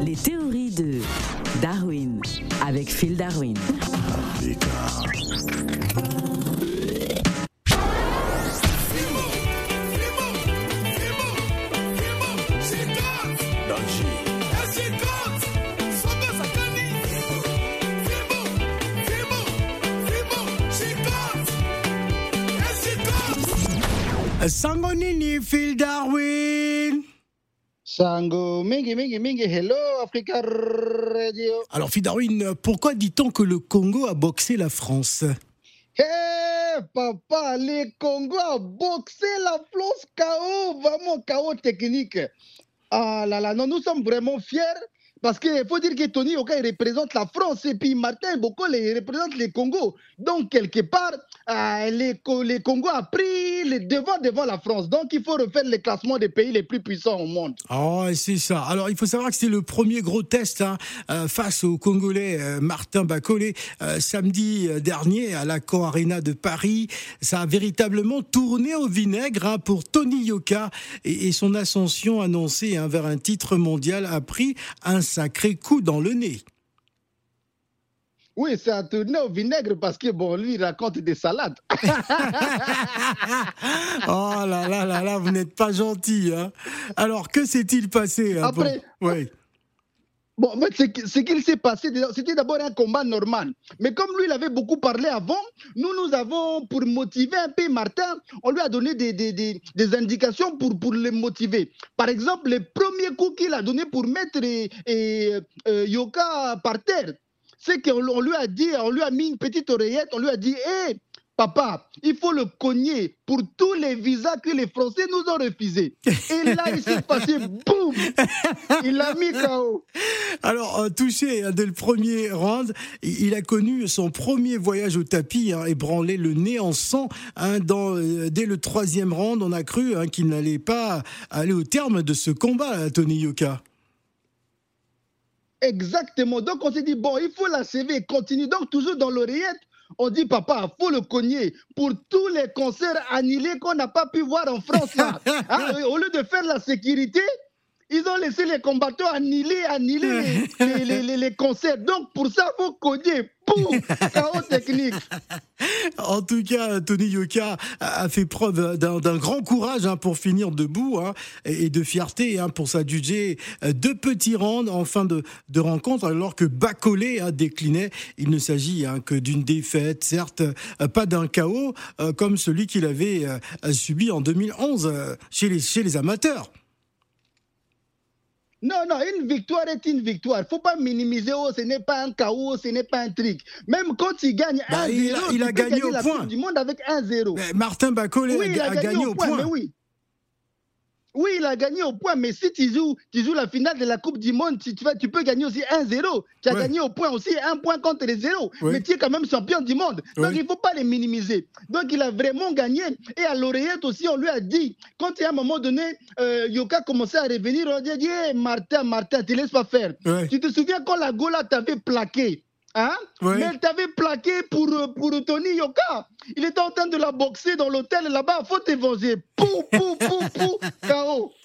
Les théories de Darwin avec Phil Darwin. Sango nini Phil Darwin Sango, mingi, mingi, mingi, hello Africa Radio. Alors Darwin, pourquoi dit-on que le Congo a boxé la France? Hé, papa, les Congo a boxé la France KO, vraiment KO technique. Ah là là, non, nous sommes vraiment fiers parce qu'il faut dire que Tony Oka il représente la France et puis Martin Bokole il représente les Congo. Donc, quelque part, euh, les, les Congo pris les devants devant la France. Donc, il faut refaire le classement des pays les plus puissants au monde. Oh, c'est ça. Alors, il faut savoir que c'est le premier gros test hein, euh, face au Congolais euh, Martin Bacolé samedi dernier à la Co Arena de Paris. Ça a véritablement tourné au vinaigre hein, pour Tony Yoka et, et son ascension annoncée hein, vers un titre mondial a pris un sacré coup dans le nez. Oui, ça a tourné au vinaigre parce que, bon, lui, il raconte des salades. oh là là là là, vous n'êtes pas gentil. Hein Alors, que s'est-il passé hein, Après, pour... oui. Bon, ce qu'il s'est passé, c'était d'abord un combat normal. Mais comme lui, il avait beaucoup parlé avant, nous, nous avons, pour motiver un peu Martin, on lui a donné des, des, indications pour, pour le motiver. Par exemple, le premier coup qu'il a donné pour mettre et, et, euh, Yoka par terre, c'est qu'on lui a dit, on lui a mis une petite oreillette, on lui a dit, hé, Papa, il faut le cogner pour tous les visas que les Français nous ont refusés. Et là, il s'est passé, boum Il l'a mis KO. Alors, euh, touché hein, dès le premier round, il a connu son premier voyage au tapis, hein, ébranlé le nez en sang. Hein, dans, euh, dès le troisième round, on a cru hein, qu'il n'allait pas aller au terme de ce combat, Tony Yoka. Exactement. Donc, on s'est dit, bon, il faut la et continue. Donc, toujours dans l'oreillette, on dit, papa, faut le cogner pour tous les concerts annulés qu'on n'a pas pu voir en France. Là. Hein, au lieu de faire la sécurité, ils ont laissé les combattants annuler, annuler les, les, les, les, concerts. Donc, pour ça, il faut cogner. Pouf Chaos technique. En tout cas, Tony Yoka a fait preuve d'un grand courage hein, pour finir debout hein, et de fierté hein, pour s'adjuger deux petits rounds en fin de, de rencontre, alors que Bacolé a décliné. Il ne s'agit que d'une défaite, certes, pas d'un chaos comme celui qu'il avait subi en 2011 chez les, chez les amateurs. Non, non, une victoire est une victoire. Il ne faut pas minimiser, oh, ce n'est pas un chaos, ce n'est pas un truc. Même quand il gagne 1-0, bah, il, a, il a gagné au la point. du monde avec 1-0. Martin Bacolé oui, a, a, gagné, gagné, au point. Mais oui. Oui, il a gagné au point, mais si tu joues, tu joues la finale de la Coupe du Monde, tu, tu, tu peux gagner aussi 1-0. Tu as Ouais. gagné au point aussi, un point contre les zéros. Ouais. Mais tu es quand même champion du monde. Donc Ouais. il ne faut pas les minimiser. Donc il a vraiment gagné. Et à l'oreillette aussi, on lui a dit, quand il y a un moment donné, euh, Yoka commençait à revenir, on lui a dit, Hey, Martin, Martin, tu laisses pas faire. Tu te souviens quand la Gola t'avait plaqué Hein? Mais elle t'avait plaqué pour, Yoka. Il était en train de la boxer dans l'hôtel là-bas. Faut te venger. Pou, pou, pou, pou, KO.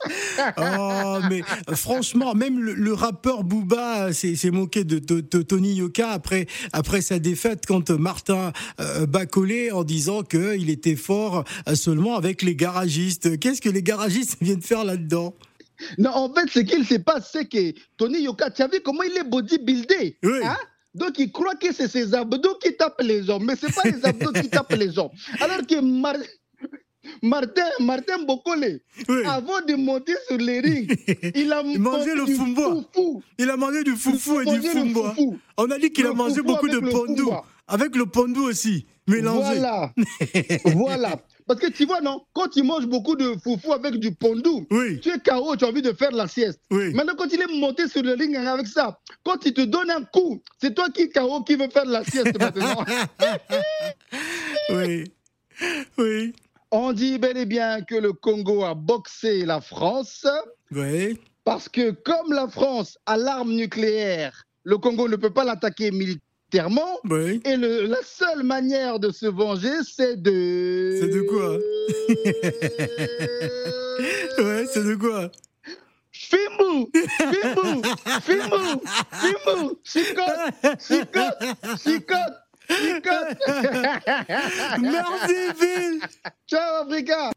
Oh, mais euh, franchement, même le, le rappeur Booba s'est moqué de, de- de Tony Yoka après, après sa défaite contre Martin euh, Bacolé en disant qu'il était fort euh, seulement avec les garagistes. Qu'est-ce que les garagistes viennent faire là-dedans? Non, en fait, ce qu'il se passe, c'est que Tony Yoka, tu as vu comment il est bodybuildé Oui. hein? Donc, il croit que c'est ses abdos qui tapent les hommes, mais ce n'est pas les abdos qui tapent les hommes. Alors que Mar- Martin, Martin Bokole, Oui. avant de monter sur les rings, il a mangé le du fumbois. foufou. Il a mangé du foufou et Il du foufou. On a dit qu'il a mangé beaucoup de pondou. Avec le pondou aussi, mélangé. Voilà. voilà. Parce que tu vois, non, quand tu manges beaucoup de foufou avec du pondou, Oui. tu es KO, tu as envie de faire la sieste. Oui. Maintenant, quand il est monté sur le ring avec ça, quand il te donne un coup, c'est toi qui KO qui veut faire la sieste maintenant. Oui. Oui. On dit bel et bien que le Congo a boxé la France Oui. parce que comme la France a l'arme nucléaire, le Congo ne peut pas l'attaquer militairement. Oui. Et le- la seule manière de se venger, c'est de... C'est de quoi? Ouais, c'est de quoi? Fimbu Fimbu Fimou, Fimou, chicote, chicote, chicote, chicote. Merci, Phil. Ciao, Africa.